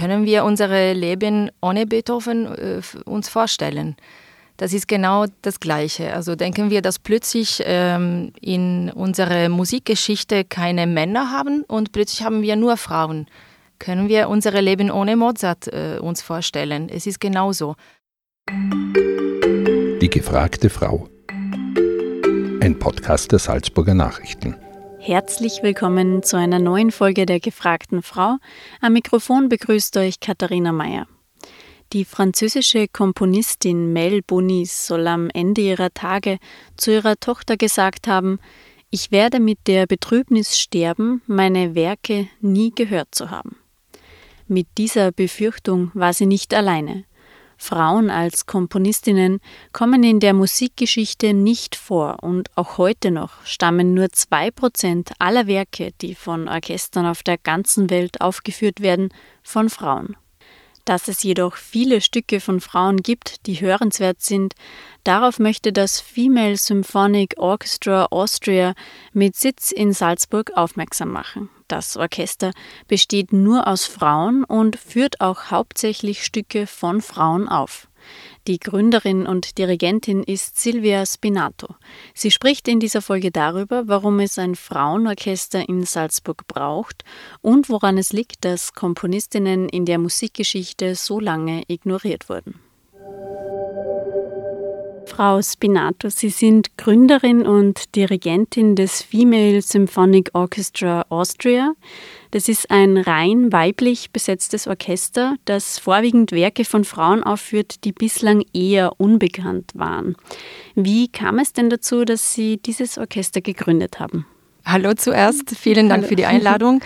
können wir unser Leben ohne Beethoven äh, uns vorstellen. Das ist genau das Gleiche. Also denken wir, dass plötzlich ähm, in unserer Musikgeschichte keine Männer haben und plötzlich haben wir nur Frauen. Können wir unser Leben ohne Mozart äh, uns vorstellen? Es ist genauso. Die gefragte Frau. Ein Podcast der Salzburger Nachrichten. Herzlich willkommen zu einer neuen Folge der gefragten Frau. Am Mikrofon begrüßt euch Katharina Mayer. Die französische Komponistin Mel Bonis soll am Ende ihrer Tage zu ihrer Tochter gesagt haben, ich werde mit der Betrübnis sterben, meine Werke nie gehört zu haben. Mit dieser Befürchtung war sie nicht alleine. Frauen als Komponistinnen kommen in der Musikgeschichte nicht vor und auch heute noch stammen nur zwei Prozent aller Werke, die von Orchestern auf der ganzen Welt aufgeführt werden, von Frauen. Dass es jedoch viele Stücke von Frauen gibt, die hörenswert sind, darauf möchte das Female Symphonic Orchestra Austria mit Sitz in Salzburg aufmerksam machen. Das Orchester besteht nur aus Frauen und führt auch hauptsächlich Stücke von Frauen auf. Die Gründerin und Dirigentin ist Silvia Spinato. Sie spricht in dieser Folge darüber, warum es ein Frauenorchester in Salzburg braucht und woran es liegt, dass Komponistinnen in der Musikgeschichte so lange ignoriert wurden. Frau Spinato, Sie sind Gründerin und Dirigentin des Female Symphonic Orchestra Austria. Das ist ein rein weiblich besetztes Orchester, das vorwiegend Werke von Frauen aufführt, die bislang eher unbekannt waren. Wie kam es denn dazu, dass Sie dieses Orchester gegründet haben? Hallo zuerst, vielen Dank Hallo. für die Einladung.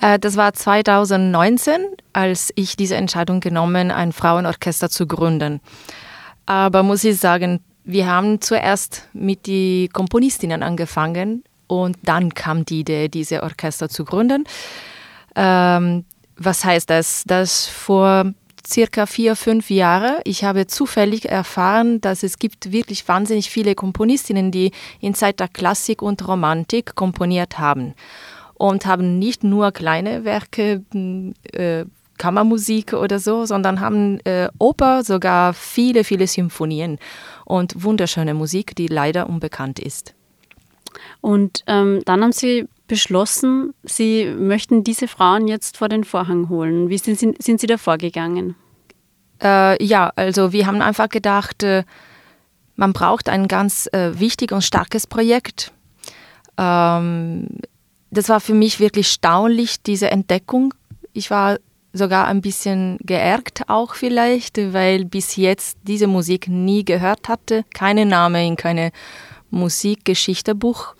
Äh, das war 2019, als ich diese Entscheidung genommen, ein Frauenorchester zu gründen. Aber muss ich sagen, wir haben zuerst mit den Komponistinnen angefangen und dann kam die Idee, diese Orchester zu gründen. Ähm, was heißt das? Dass vor circa vier, fünf Jahren, ich habe zufällig erfahren, dass es gibt wirklich wahnsinnig viele Komponistinnen, die in Zeit der Klassik und Romantik komponiert haben und haben nicht nur kleine Werke äh, Kammermusik oder so, sondern haben äh, Oper, sogar viele, viele Symphonien und wunderschöne Musik, die leider unbekannt ist. Und ähm, dann haben Sie beschlossen, Sie möchten diese Frauen jetzt vor den Vorhang holen. Wie sind, Sie, sind Sie da vorgegangen? Äh, ja, also wir haben einfach gedacht, äh, man braucht ein ganz äh, wichtiges und starkes Projekt. Ähm, das war für mich wirklich staunlich, diese Entdeckung. Ich war sogar ein bisschen geärgert auch vielleicht, weil bis jetzt diese Musik nie gehört hatte, keine Name in keine Musikgeschichtebuch.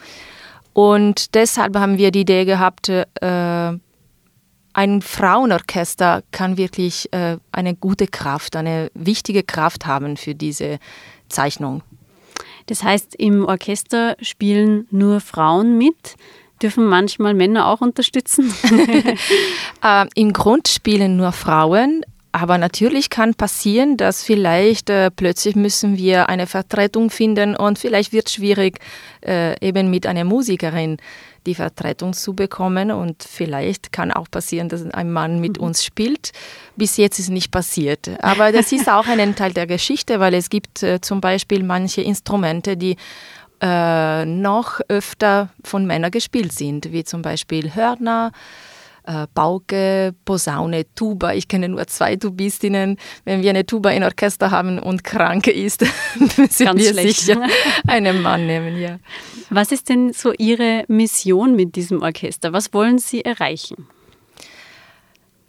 Und deshalb haben wir die Idee gehabt, äh, ein Frauenorchester kann wirklich äh, eine gute Kraft, eine wichtige Kraft haben für diese Zeichnung. Das heißt, im Orchester spielen nur Frauen mit. Dürfen manchmal Männer auch unterstützen? äh, Im Grund spielen nur Frauen, aber natürlich kann passieren, dass vielleicht äh, plötzlich müssen wir eine Vertretung finden und vielleicht wird es schwierig, äh, eben mit einer Musikerin die Vertretung zu bekommen. Und vielleicht kann auch passieren, dass ein Mann mit mhm. uns spielt. Bis jetzt ist nicht passiert. Aber das ist auch ein Teil der Geschichte, weil es gibt äh, zum Beispiel manche Instrumente, die äh, noch öfter von Männern gespielt sind, wie zum Beispiel Hörner, äh, Pauke, Posaune, Tuba. Ich kenne nur zwei Tubistinnen. Wenn wir eine Tuba in Orchester haben und krank ist, müssen Ganz wir schlecht. sicher einen Mann nehmen. Ja. Was ist denn so Ihre Mission mit diesem Orchester? Was wollen Sie erreichen?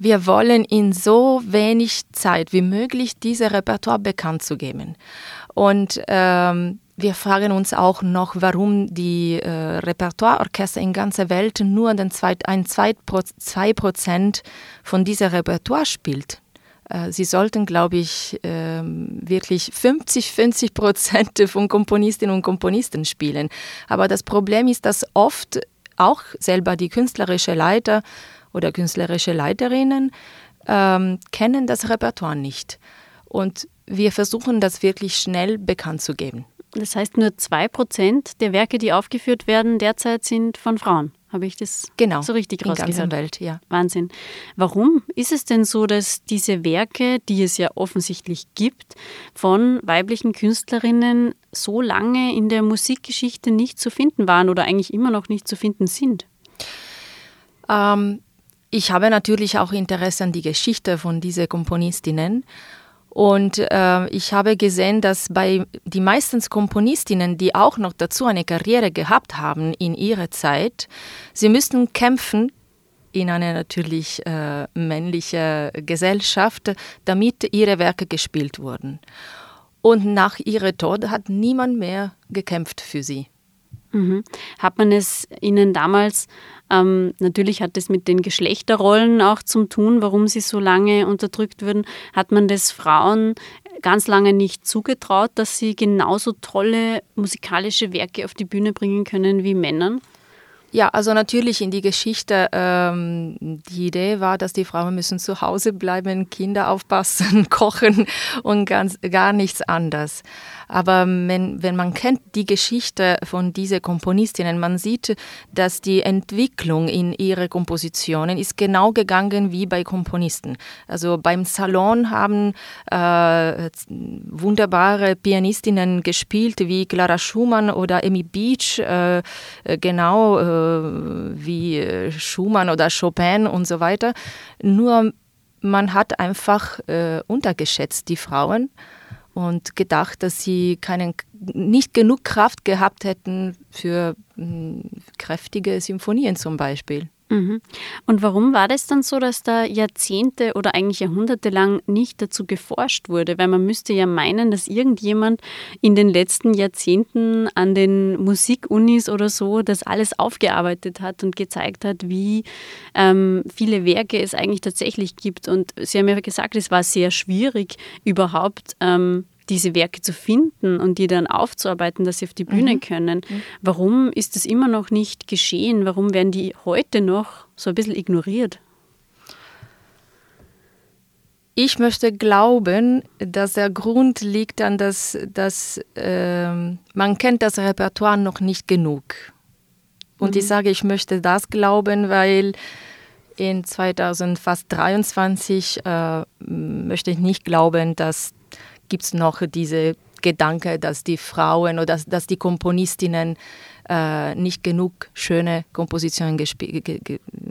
Wir wollen in so wenig Zeit wie möglich dieses Repertoire bekannt zu geben. Und ähm, wir fragen uns auch noch, warum die äh, Repertoireorchester in ganzer Welt nur den zweit, ein 2% von diesem Repertoire spielt. Äh, sie sollten, glaube ich, äh, wirklich 50, 50 Prozent von Komponistinnen und Komponisten spielen. Aber das Problem ist, dass oft auch selber die künstlerische Leiter oder künstlerische Leiterinnen ähm, kennen das Repertoire nicht. Und wir versuchen das wirklich schnell bekannt zu geben. Das heißt, nur zwei Prozent der Werke, die aufgeführt werden, derzeit sind von Frauen. Habe ich das genau, so richtig in rausgehört? In Welt, ja. Wahnsinn. Warum ist es denn so, dass diese Werke, die es ja offensichtlich gibt, von weiblichen Künstlerinnen so lange in der Musikgeschichte nicht zu finden waren oder eigentlich immer noch nicht zu finden sind? Ähm, ich habe natürlich auch Interesse an die Geschichte von diesen Komponistinnen und äh, ich habe gesehen, dass bei die meisten Komponistinnen, die auch noch dazu eine Karriere gehabt haben in ihrer Zeit, sie müssten kämpfen in einer natürlich äh, männlichen Gesellschaft, damit ihre Werke gespielt wurden. Und nach ihrem Tod hat niemand mehr gekämpft für sie. Mhm. Hat man es Ihnen damals, ähm, natürlich hat es mit den Geschlechterrollen auch zu tun, warum sie so lange unterdrückt wurden, hat man das Frauen ganz lange nicht zugetraut, dass sie genauso tolle musikalische Werke auf die Bühne bringen können wie Männern? Ja, also natürlich in die Geschichte, ähm, die Idee war, dass die Frauen müssen zu Hause bleiben, Kinder aufpassen, kochen und ganz, gar nichts anderes. Aber wenn, wenn man kennt die Geschichte von diesen Komponistinnen, man sieht, dass die Entwicklung in ihre Kompositionen ist genau gegangen wie bei Komponisten. Also beim Salon haben äh, wunderbare Pianistinnen gespielt wie Clara Schumann oder Amy Beach, äh, genau äh, wie Schumann oder Chopin und so weiter. Nur man hat einfach äh, untergeschätzt die Frauen und gedacht, dass sie keinen, nicht genug Kraft gehabt hätten für mh, hm, kräftige Symphonien zum Beispiel. Mhm. Und warum war das dann so, dass da Jahrzehnte oder eigentlich Jahrhunderte lang nicht dazu geforscht wurde? Weil man müsste ja meinen, dass irgendjemand in den letzten Jahrzehnten an den Musikunis oder so das alles aufgearbeitet hat und gezeigt hat, wie ähm, viele Werke es eigentlich tatsächlich gibt. Und Sie haben ja gesagt, es war sehr schwierig, überhaupt ähm, diese Werke zu finden und die dann aufzuarbeiten, dass sie auf die Bühne mhm. können. Mhm. Warum ist das immer noch nicht geschehen? Warum werden die heute noch so ein bisschen ignoriert? Ich möchte glauben, dass der Grund liegt an, dass, dass äh, man kennt das Repertoire noch nicht genug. Und mhm. ich sage, ich möchte das glauben, weil in 2023 äh, möchte ich nicht glauben, dass gibt es noch diese Gedanke, dass die Frauen oder dass, dass die Komponistinnen äh, nicht genug schöne Kompositionen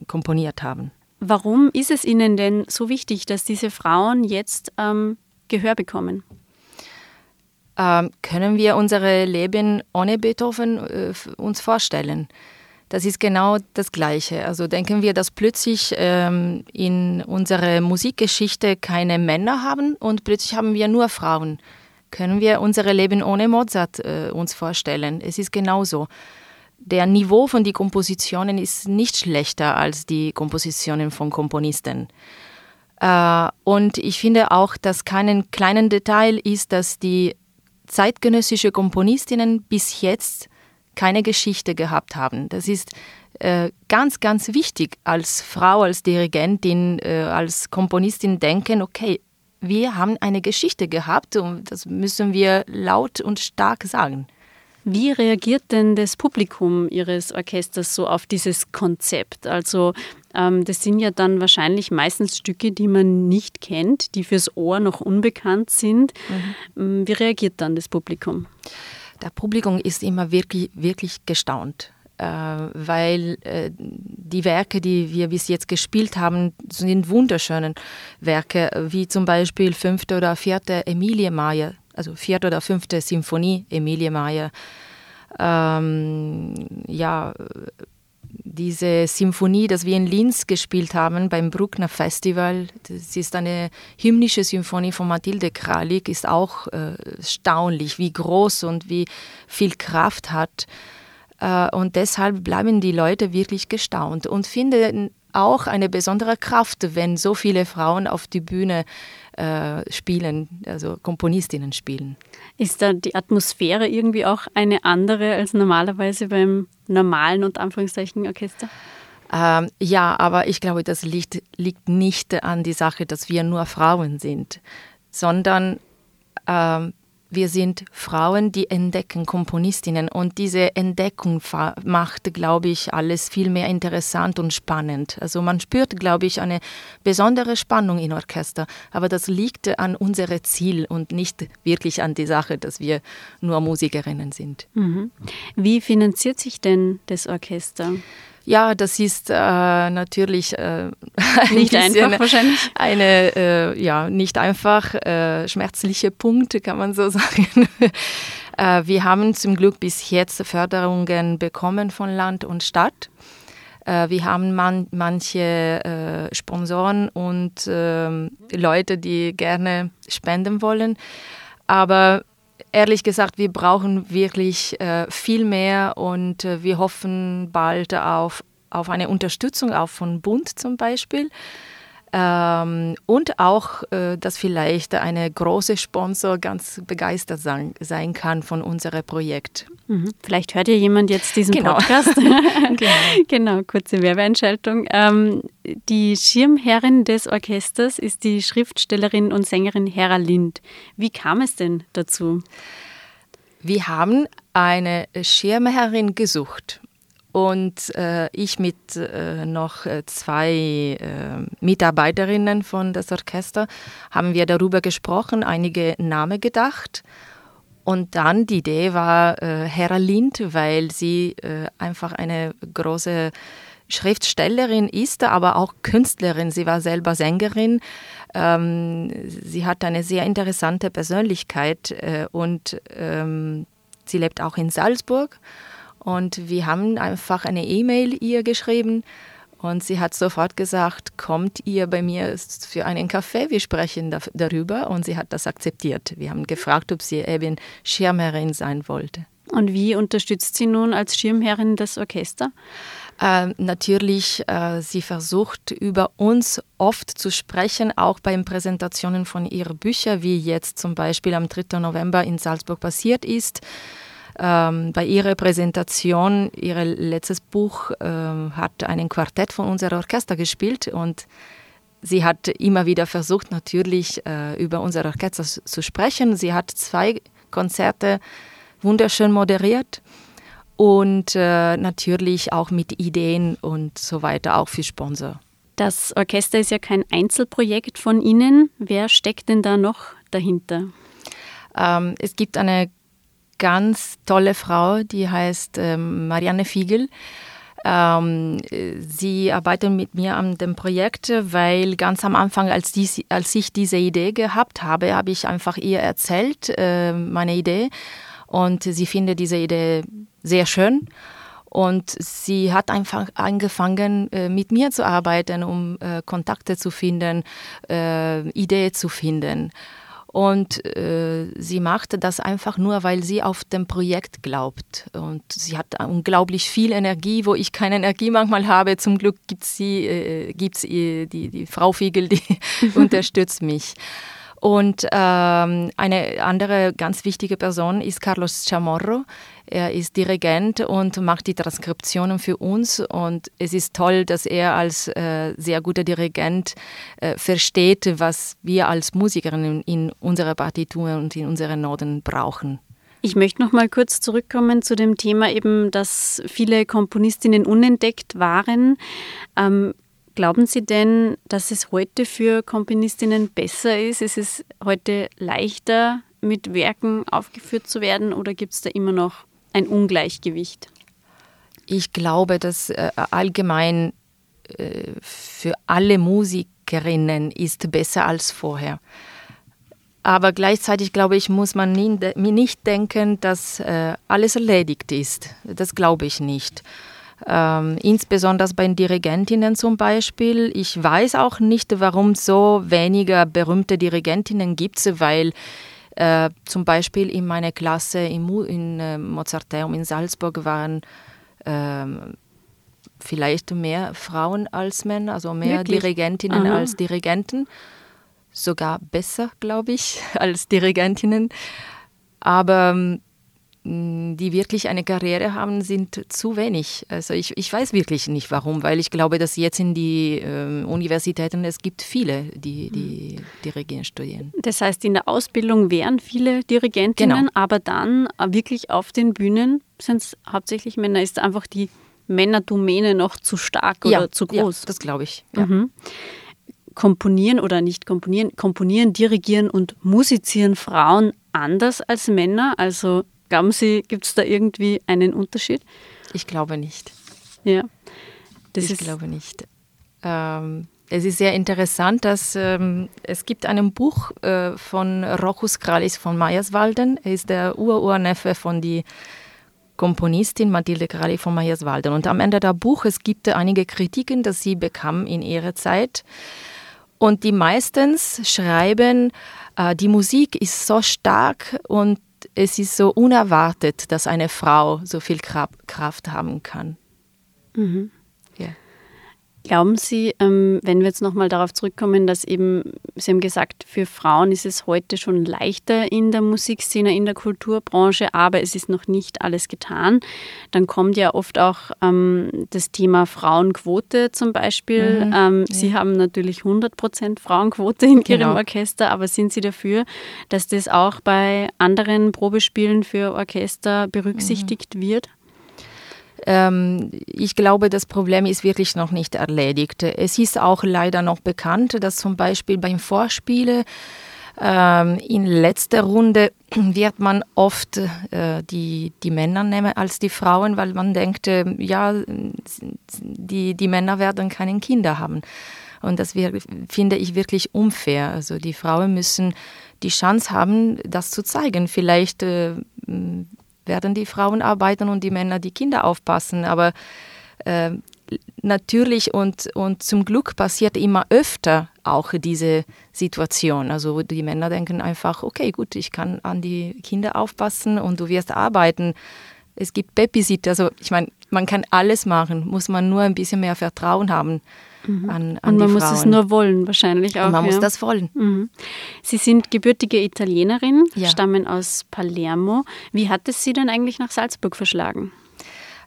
komponiert haben. Warum ist es Ihnen denn so wichtig, dass diese Frauen jetzt ähm, Gehör bekommen? Ähm, können wir unser Leben ohne Beethoven äh, uns vorstellen? Das ist genau das Gleiche. Also denken wir, dass plötzlich ähm, in unserer Musikgeschichte keine Männer haben und plötzlich haben wir nur Frauen. Können wir unser Leben ohne Mozart äh, uns vorstellen? Es ist genauso. Der Niveau von den Kompositionen ist nicht schlechter als die Kompositionen von Komponisten. Äh, und ich finde auch, dass kein kleinen Detail ist, dass die zeitgenössische Komponistinnen bis jetzt keine Geschichte gehabt haben. Das ist äh, ganz, ganz wichtig als Frau, als Dirigentin, äh, als Komponistin denken, okay, wir haben eine Geschichte gehabt und das müssen wir laut und stark sagen. Wie reagiert denn das Publikum Ihres Orchesters so auf dieses Konzept? Also ähm, das sind ja dann wahrscheinlich meistens Stücke, die man nicht kennt, die fürs Ohr noch unbekannt sind. Mhm. Ähm, wie reagiert dann das Publikum? Der Publikum ist immer wirklich, wirklich gestaunt, äh, weil äh, die Werke, die wir bis jetzt gespielt haben, sind wunderschöne Werke, wie zum Beispiel fünfte oder vierte Emilie Mayer, also vierte oder fünfte Symphonie Emilie Mayer. Ähm, ja, diese Symphonie, das wir in Linz gespielt haben beim Bruckner Festival, das ist eine hymnische Symphonie von Mathilde Kralik, ist auch äh, erstaunlich, wie groß und wie viel Kraft hat. Äh, und deshalb bleiben die Leute wirklich gestaunt und finden auch eine besondere Kraft, wenn so viele Frauen auf die Bühne äh, spielen, also Komponistinnen spielen. Ist da die Atmosphäre irgendwie auch eine andere als normalerweise beim normalen und Anführungszeichen Orchester? Ähm, ja, aber ich glaube, das liegt, liegt nicht an die Sache, dass wir nur Frauen sind, sondern ähm, wir sind Frauen, die entdecken Komponistinnen und diese Entdeckung macht, glaube ich, alles viel mehr interessant und spannend. Also man spürt, glaube ich, eine besondere Spannung im Orchester, aber das liegt an unserem Ziel und nicht wirklich an die Sache, dass wir nur Musikerinnen sind. Mhm. Wie finanziert sich denn das Orchester? Ja, das ist äh, natürlich äh, nicht einfach wahrscheinlich. Eine äh, ja nicht einfach äh, schmerzliche Punkt, kann man so sagen. Äh, wir haben zum Glück bis jetzt Förderungen bekommen von Land und Stadt. Äh, wir haben man, manche Sponsoren und ähm, Leute, die gerne spenden wollen. Aber ehrlich gesagt, wir brauchen wirklich äh, viel mehr und äh, wir hoffen bald auf, auf eine Unterstützung auch von Bund zum Beispiel. Ähm, und auch, äh, dass vielleicht eine große Sponsor ganz begeistert sein, sein kann von unserem Projekt. Mhm. Vielleicht hört ja jemand jetzt diesen genau. Podcast. genau. genau, kurze Werbeeinschaltung. Ähm, die Schirmherrin des Orchesters ist die Schriftstellerin und Sängerin Hera Lind. Wie kam es denn dazu? Wir haben eine Schirmherrin gesucht und äh, ich mit äh, noch äh, zwei äh, Mitarbeiterinnen von das Orchester haben wir darüber gesprochen, einige Namen gedacht. Und dann die Idee war äh, Hera Lind, weil sie äh, einfach eine große Schriftstellerin ist, aber auch Künstlerin. Sie war selber Sängerin. Ähm, sie hat eine sehr interessante Persönlichkeit und ähm, sie lebt auch in Salzburg. Und wir haben einfach eine E-Mail ihr geschrieben und sie hat sofort gesagt, kommt ihr bei mir für einen Kaffee, wir sprechen darüber. Und sie hat das akzeptiert. Wir haben gefragt, ob sie eben Schirmherrin sein wollte. Und wie unterstützt sie nun als Schirmherrin das Orchester? Äh, natürlich, äh, sie versucht über uns oft zu sprechen, auch bei Präsentationen von ihren Büchern, wie jetzt zum Beispiel am 3. November in Salzburg passiert ist. Ähm, bei ihrer Präsentation, ihr letztes Buch äh, hat ein Quartett von unserem Orchester gespielt und sie hat immer wieder versucht, natürlich äh, über unser Orchester zu sprechen. Sie hat zwei Konzerte wunderschön moderiert und äh, natürlich auch mit Ideen und so weiter, auch für Sponsor. Das Orchester ist ja kein Einzelprojekt von Ihnen. Wer steckt denn da noch dahinter? Ähm, es gibt eine ganz tolle Frau, die heißt ähm, Marianne Fiegel. Ähm, sie arbeitet mit mir an dem Projekt, weil ganz am Anfang, als, dies, als ich diese Idee gehabt habe, habe ich einfach ihr erzählt, äh, meine Idee. Und sie findet diese Idee sehr schön. Und sie hat einfach angefangen, äh, mit mir zu arbeiten, um äh, Kontakte zu finden, Ideen zu finden. Und äh, sie machte das einfach nur, weil sie auf dem Projekt glaubt. Und sie hat unglaublich viel Energie, wo ich keine Energie manchmal habe. Zum Glück gibt es äh, gibt's, äh, die, die Frau Fiegel, die unterstützt mich. Und ähm, eine andere ganz wichtige Person ist Carlos Chamorro. Er ist Dirigent und macht die Transkriptionen für uns. Und es ist toll, dass er als äh, sehr guter Dirigent äh, versteht, was wir als Musikerinnen in unserer Partitur und in unseren Noten brauchen. Ich möchte noch mal kurz zurückkommen zu dem Thema eben, dass viele Komponistinnen unentdeckt waren. Ähm, Glauben Sie denn, dass es heute für Komponistinnen besser ist? Ist es heute leichter, mit Werken aufgeführt zu werden oder gibt es da immer noch ein Ungleichgewicht? Ich glaube, dass äh, allgemein äh, für alle Musikerinnen ist besser als vorher. Aber gleichzeitig glaube ich, muss man nicht denken, dass äh, alles erledigt ist. Das glaube ich nicht. Ähm, insbesondere bei den Dirigentinnen zum Beispiel. Ich weiß auch nicht, warum so weniger berühmte Dirigentinnen gibt, weil äh, zum Beispiel in meiner Klasse in, in äh, Mozarteum in Salzburg waren äh, vielleicht mehr Frauen als Männer, also mehr Wirklich? Dirigentinnen Aha. als Dirigenten. Sogar besser, glaube ich, als Dirigentinnen. Aber ähm, die wirklich eine Karriere haben, sind zu wenig. Also ich, ich weiß wirklich nicht warum, weil ich glaube, dass jetzt in die äh, Universitäten es gibt viele, die, die mhm. dirigieren studieren. Das heißt, in der Ausbildung wären viele Dirigentinnen, genau. aber dann wirklich auf den Bühnen sind es hauptsächlich Männer. Ist einfach die Männerdomäne noch zu stark oder ja, zu groß? Ja, das glaube ich. Ja. Mhm. Komponieren oder nicht komponieren, komponieren, dirigieren und musizieren Frauen anders als Männer? Also Glauben Sie, gibt es da irgendwie einen Unterschied? Ich glaube nicht. Ja. Das ich glaube nicht. Ähm, es ist sehr interessant, dass ähm, es gibt ein Buch äh, von Rochus Kralis von Meyerswalden. Er ist der Ururneffe von der Komponistin Mathilde Krali von Meyerswalden. Und am Ende der Buch, es gibt einige Kritiken, die sie bekam in ihrer Zeit. Und die meistens schreiben, äh, die Musik ist so stark und es ist so unerwartet, dass eine Frau so viel Kraft haben kann. Mhm. Glauben Sie, ähm, wenn wir jetzt nochmal darauf zurückkommen, dass eben, Sie haben gesagt, für Frauen ist es heute schon leichter in der Musikszene, in der Kulturbranche, aber es ist noch nicht alles getan. Dann kommt ja oft auch ähm, das Thema Frauenquote zum Beispiel. Mhm. Ähm, ja. Sie haben natürlich 100 Prozent Frauenquote in genau. Ihrem Orchester, aber sind Sie dafür, dass das auch bei anderen Probespielen für Orchester berücksichtigt mhm. wird? Ähm, ich glaube, das Problem ist wirklich noch nicht erledigt. Es ist auch leider noch bekannt, dass zum Beispiel beim Vorspiele ähm, in letzter Runde wird man oft äh, die, die Männer nehmen als die Frauen, weil man denkt, äh, ja, die, die Männer werden keine Kinder haben. Und das wir, finde ich wirklich unfair. Also die Frauen müssen die Chance haben, das zu zeigen. Vielleicht äh, werden die Frauen arbeiten und die Männer die Kinder aufpassen. Aber äh, natürlich und, und zum Glück passiert immer öfter auch diese Situation. Also die Männer denken einfach, okay, gut, ich kann an die Kinder aufpassen und du wirst arbeiten. Es gibt Babysitter, also ich meine, man kann alles machen, muss man nur ein bisschen mehr Vertrauen haben. Mhm. An, an und man muss es nur wollen, wahrscheinlich auch. Und man ja. muss das wollen. Mhm. Sie sind gebürtige Italienerin, ja. stammen aus Palermo. Wie hat es Sie denn eigentlich nach Salzburg verschlagen?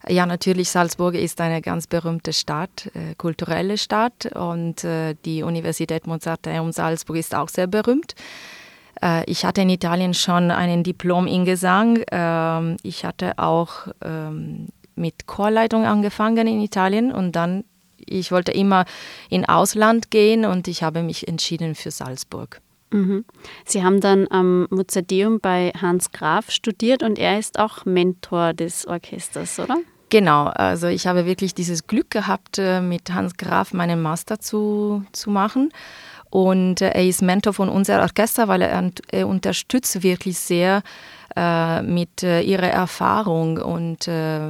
Ja, natürlich, Salzburg ist eine ganz berühmte Stadt, äh, kulturelle Stadt und äh, die Universität Mozarteum Salzburg ist auch sehr berühmt. Äh, ich hatte in Italien schon ein Diplom in Gesang. Ähm, ich hatte auch ähm, mit Chorleitung angefangen in Italien und dann ich wollte immer in Ausland gehen und ich habe mich entschieden für Salzburg. Mhm. Sie haben dann am Mozarteum bei Hans Graf studiert und er ist auch Mentor des Orchesters, oder? Genau, also ich habe wirklich dieses Glück gehabt, äh, mit Hans Graf meinen Master zu, zu machen. Und äh, er ist Mentor von unserem Orchester, weil er, er unterstützt wirklich sehr äh, mit äh, ihrer Erfahrung und äh,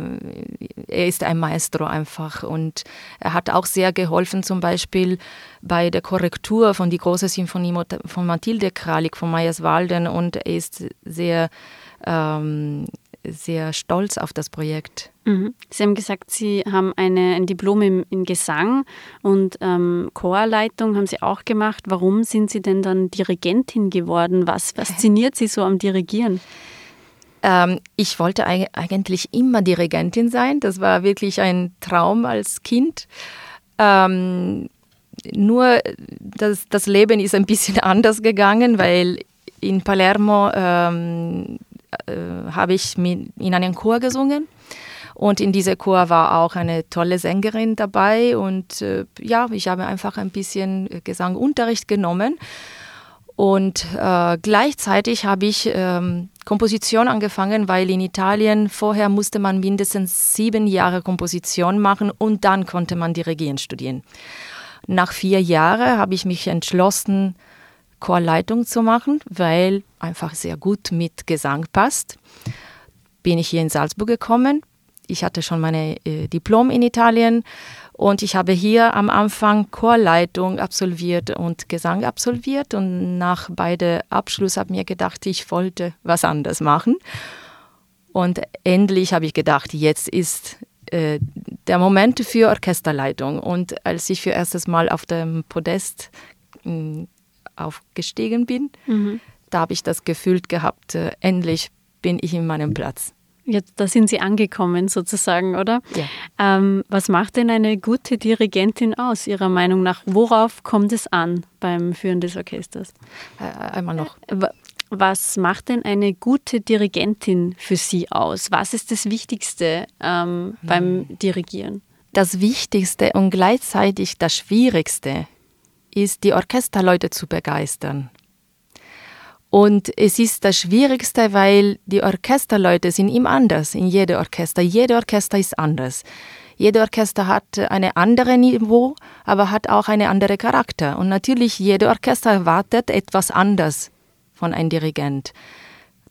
er ist ein Maestro einfach und er hat auch sehr geholfen zum Beispiel bei der Korrektur von die große Sinfonie von Mathilde Kralik von Meyerswalden und er ist sehr ähm, sehr stolz auf das Projekt. Mhm. Sie haben gesagt, Sie haben eine, ein Diplom im, in Gesang und ähm, Chorleitung haben Sie auch gemacht. Warum sind Sie denn dann Dirigentin geworden? Was fasziniert Sie so am Dirigieren? Ähm, ich wollte eigentlich immer Dirigentin sein. Das war wirklich ein Traum als Kind. Ähm, nur das, das Leben ist ein bisschen anders gegangen, weil in Palermo ähm, äh, habe ich in einem Chor gesungen. Und in dieser Chor war auch eine tolle Sängerin dabei. Und äh, ja, ich habe einfach ein bisschen Gesangunterricht genommen. Und äh, gleichzeitig habe ich ähm, Komposition angefangen, weil in Italien vorher musste man mindestens sieben Jahre Komposition machen und dann konnte man dirigieren studieren. Nach vier Jahren habe ich mich entschlossen, Chorleitung zu machen, weil einfach sehr gut mit Gesang passt. Bin ich hier in Salzburg gekommen. Ich hatte schon meine äh, Diplom in Italien und ich habe hier am Anfang Chorleitung absolviert und Gesang absolviert. Und nach beide Abschluss habe ich mir gedacht, ich wollte was anderes machen. Und endlich habe ich gedacht, jetzt ist äh, der Moment für Orchesterleitung. Und als ich für erstes Mal auf dem Podest äh, aufgestiegen bin, mhm. da habe ich das Gefühl gehabt, äh, endlich bin ich in meinem Platz. Jetzt, da sind Sie angekommen sozusagen, oder? Ja. Ähm, was macht denn eine gute Dirigentin aus, Ihrer Meinung nach? Worauf kommt es an beim Führen des Orchesters? Äh, einmal noch. Was macht denn eine gute Dirigentin für Sie aus? Was ist das Wichtigste ähm, beim hm. Dirigieren? Das Wichtigste und gleichzeitig das Schwierigste ist, die Orchesterleute zu begeistern. Und es ist das Schwierigste, weil die Orchesterleute sind immer anders in jedem Orchester. Jede Orchester ist anders. Jede Orchester hat eine andere Niveau, aber hat auch eine andere Charakter. Und natürlich, jede Orchester erwartet etwas anders von einem Dirigent.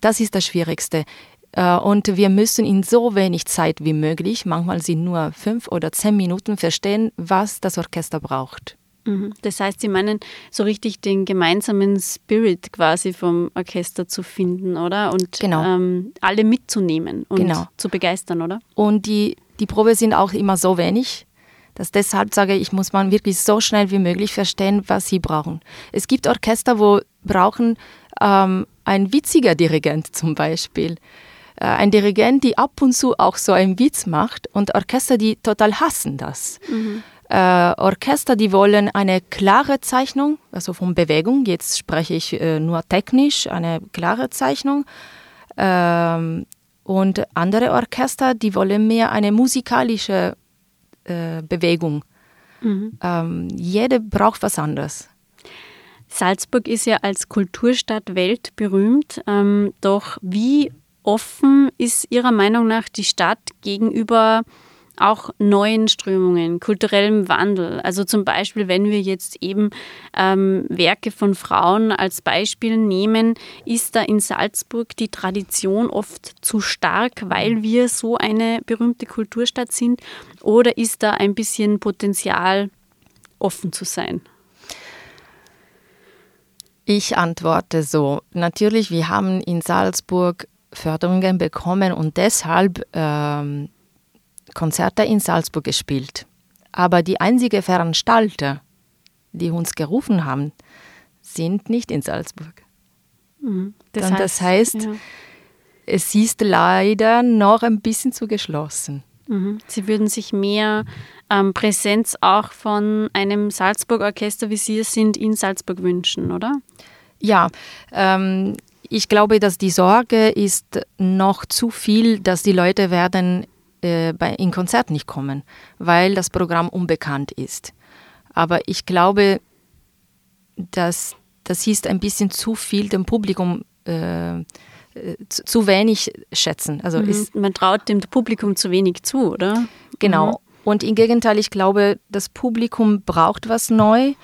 Das ist das Schwierigste. Äh, und wir müssen in so wenig Zeit wie möglich, manchmal sind nur fünf oder zehn Minuten, verstehen, was das Orchester braucht. Mhm. Das heißt, Sie meinen so richtig den gemeinsamen Spirit quasi vom Orchester zu finden, oder? Und genau. ähm, alle mitzunehmen und genau. zu begeistern, oder? Und die, die Probe sind auch immer so wenig, dass deshalb sage ich, muss man wirklich so schnell wie möglich verstehen, was sie brauchen. Es gibt Orchester, wo brauchen ähm, ein witziger Dirigent zum Beispiel. Äh, ein Dirigent, die ab und zu auch so einen Witz macht und Orchester, die total hassen das. Mhm äh, Orchester, die wollen eine klare Zeichnung, also von Bewegung, jetzt spreche ich äh, nur technisch, eine klare Zeichnung. Ähm, und andere Orchester, die wollen mehr eine musikalische äh, Bewegung. Mhm. Ähm, jede braucht was anderes. Salzburg ist ja als Kulturstadt weltberühmt, ähm, doch wie offen ist Ihrer Meinung nach die Stadt gegenüber auch neuen Strömungen, kulturellem Wandel. Also zum Beispiel, wenn wir jetzt eben ähm, Werke von Frauen als Beispiel nehmen, ist da in Salzburg die Tradition oft zu stark, weil wir so eine berühmte Kulturstadt sind? Oder ist da ein bisschen Potenzial, offen zu sein? Ich antworte so. Natürlich, wir haben in Salzburg Förderungen bekommen und deshalb ähm, Konzerte in Salzburg gespielt. Aber die einzigen Veranstalter, die uns gerufen haben, sind nicht in Salzburg. Mhm. Das, heißt, das heißt, ja. es ist leider noch ein bisschen zu geschlossen. Mhm. Sie würden sich mehr ähm, Präsenz auch von einem Salzburg-Orchester, wie Sie es sind, in Salzburg wünschen, oder? Ja, ähm, ich glaube, dass die Sorge ist noch zu viel, dass die Leute werden äh, bei, in Konzert nicht kommen, weil das Programm unbekannt ist. Aber ich glaube, dass das ist ein bisschen zu viel dem Publikum äh, zu, zu, wenig schätzen. Also mhm. ist, man traut dem Publikum zu wenig zu, oder? Genau. Mhm. Und im Gegenteil, ich glaube, das Publikum braucht was neu,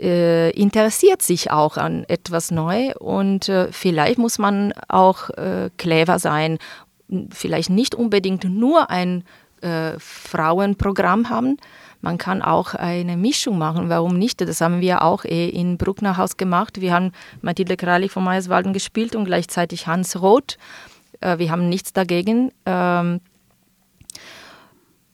äh, interessiert sich auch an etwas neu und äh, vielleicht muss man auch äh, clever sein vielleicht nicht unbedingt nur ein äh, Frauenprogramm haben. Man kann auch eine Mischung machen. Warum nicht? Das haben wir auch eh in Brucknerhaus gemacht. Wir haben Mathilde Kralik von Meyerswalden gespielt und gleichzeitig Hans Roth. Äh, wir haben nichts dagegen. Ähm,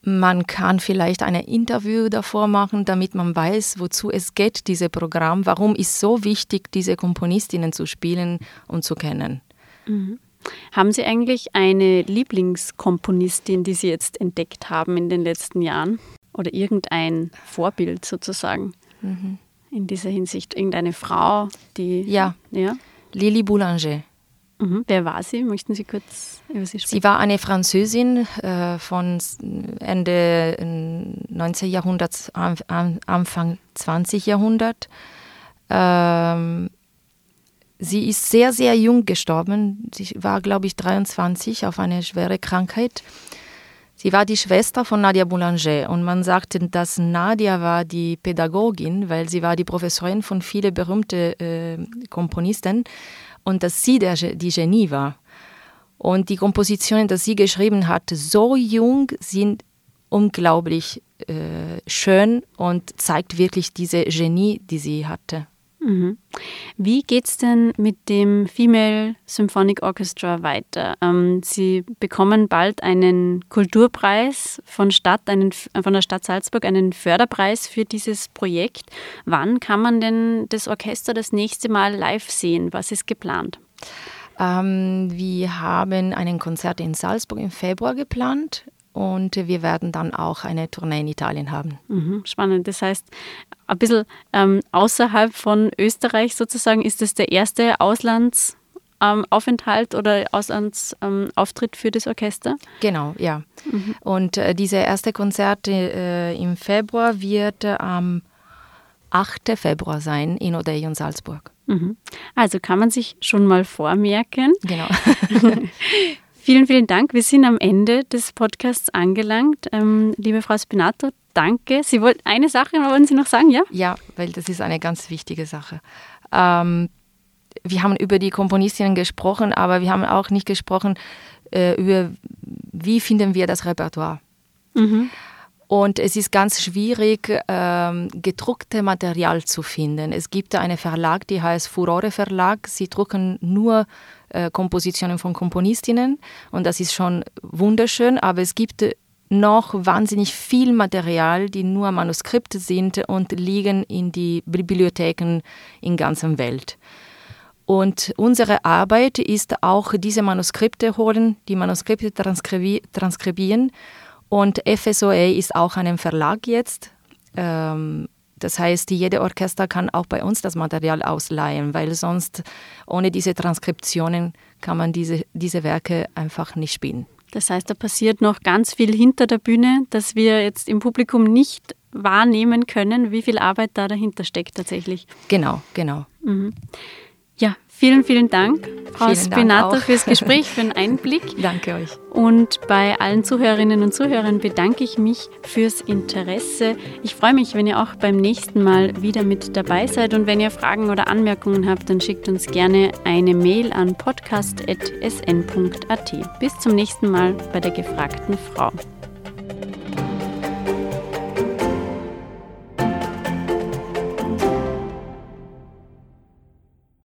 man kann vielleicht ein Interview davor machen, damit man weiß, wozu es geht, dieses Programm. Warum ist so wichtig, diese Komponistinnen zu spielen und zu kennen. Mhm. Haben Sie eigentlich eine Lieblingskomponistin, die Sie jetzt entdeckt haben in den letzten Jahren? Oder irgendein Vorbild sozusagen mhm. in dieser Hinsicht? Irgendeine Frau, die. Ja. ja? Lili Boulanger. Mhm. Wer war sie? Möchten Sie kurz über sie sprechen? Sie war eine Französin äh, von Ende 19. Jahrhunderts, Anfang 20. Jahrhundert. Ähm, Sie ist sehr, sehr jung gestorben. Sie war, glaube ich, 23 auf eine schwere Krankheit. Sie war die Schwester von Nadia Boulanger und man sagte, dass Nadia war die Pädagogin, weil sie war die Professorin von vielen berühmten äh, Komponisten und dass sie der, die Genie war. Und die Kompositionen, die sie geschrieben hat, so jung, sind unglaublich äh, schön und zeigt wirklich diese Genie, die sie hatte. Mhm. Wie es denn mit dem Female Symphonic Orchestra weiter? Ähm, Sie bekommen bald einen Kulturpreis von, Stadt, einen, von der Stadt Salzburg, einen Förderpreis für dieses Projekt. Wann kann man denn das Orchester das nächste Mal live sehen? Was ist geplant? Ähm, wir haben einen Konzert in Salzburg im Februar geplant und wir werden dann auch eine Tournee in Italien haben. Mhm, spannend. Das heißt, ein bisschen ähm, außerhalb von Österreich sozusagen ist das der erste Auslandsaufenthalt ähm, oder Auslandsauftritt ähm, für das Orchester? Genau, ja. Mhm. Und äh, diese erste Konzert äh, im Februar wird äh, am 8. Februar sein in Odeon Salzburg. Mhm. Also kann man sich schon mal vormerken. Genau. vielen, vielen Dank. Wir sind am Ende des Podcasts angelangt. Ähm, liebe Frau Spinato, danke. Sie wollten eine Sache, wollen Sie noch sagen, ja? Ja, weil das ist eine ganz wichtige Sache. Ähm, wir haben über die Komponistinnen gesprochen, aber wir haben auch nicht gesprochen äh, über, wie finden wir das Repertoire. Mhm. Und es ist ganz schwierig, ähm, gedruckte Material zu finden. Es gibt einen Verlag, der heißt Furore Verlag. Sie drucken nur äh, Kompositionen von Komponistinnen und das ist schon wunderschön, aber es gibt noch wahnsinnig viel Material, die nur Manuskripte sind und liegen in die Bibliotheken in ganzer Welt. Und unsere Arbeit ist auch diese Manuskripte holen, die Manuskripte transkribi transkribieren und FSOA ist auch ein Verlag jetzt. Ähm, das heißt, jede Orchester kann auch bei uns das Material ausleihen, weil sonst ohne diese Transkriptionen kann man diese, diese Werke einfach nicht spielen. Das heißt, da passiert noch ganz viel hinter der Bühne, dass wir jetzt im Publikum nicht wahrnehmen können, wie viel Arbeit da dahinter steckt tatsächlich. Genau, genau. Mhm. Vielen, vielen Dank, Frau vielen Spinato, Dank fürs Gespräch, für den Einblick. Danke euch. Und bei allen Zuhörerinnen und Zuhörern bedanke ich mich fürs Interesse. Ich freue mich, wenn ihr auch beim nächsten Mal wieder mit dabei seid. Und wenn ihr Fragen oder Anmerkungen habt, dann schickt uns gerne eine Mail an podcast.sn.at. Bis zum nächsten Mal bei der gefragten Frau.